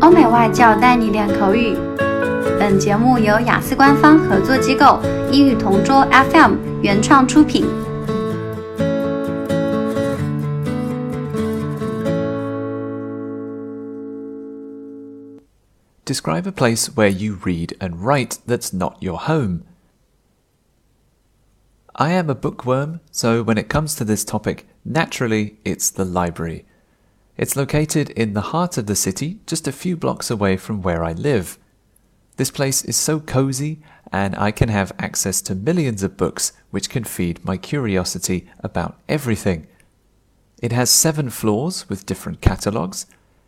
欧美外教带你练口语。本节目由雅思官方合作机构英语同桌 FM 原创出品。Describe a place where you read and write that's not your home. I am a bookworm, so when it comes to this topic, naturally it's the library. It's located in the heart of the city, just a few blocks away from where I live. This place is so cozy, and I can have access to millions of books which can feed my curiosity about everything. It has seven floors with different catalogues.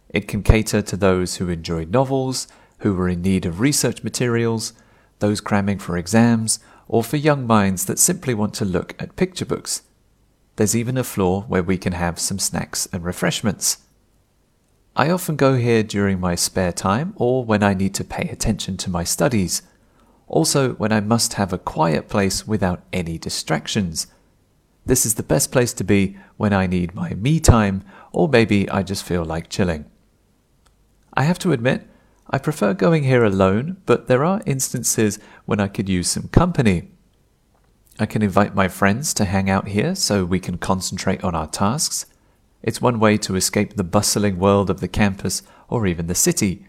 It can cater to those who enjoy novels, who are in need of research materials, those cramming for exams, or for young minds that simply want to look at picture books. There's even a floor where we can have some snacks and refreshments. I often go here during my spare time or when I need to pay attention to my studies. Also, when I must have a quiet place without any distractions. This is the best place to be when I need my me time or maybe I just feel like chilling. I have to admit, I prefer going here alone, but there are instances when I could use some company. I can invite my friends to hang out here so we can concentrate on our tasks. It's one way to escape the bustling world of the campus or even the city.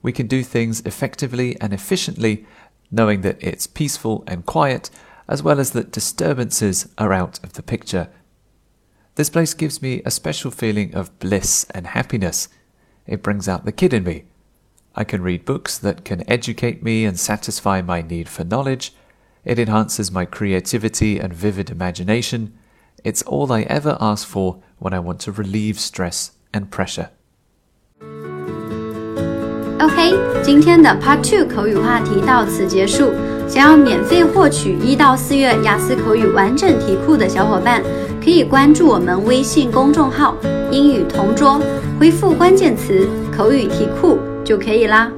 We can do things effectively and efficiently, knowing that it's peaceful and quiet, as well as that disturbances are out of the picture. This place gives me a special feeling of bliss and happiness. It brings out the kid in me. I can read books that can educate me and satisfy my need for knowledge. It enhances my creativity and vivid imagination. It's all I ever ask for when I want to relieve stress and pressure. OK，今天的 Part Two 口语话题到此结束。想要免费获取一到四月雅思口语完整题库的小伙伴，可以关注我们微信公众号“英语同桌”，回复关键词“口语题库”就可以啦。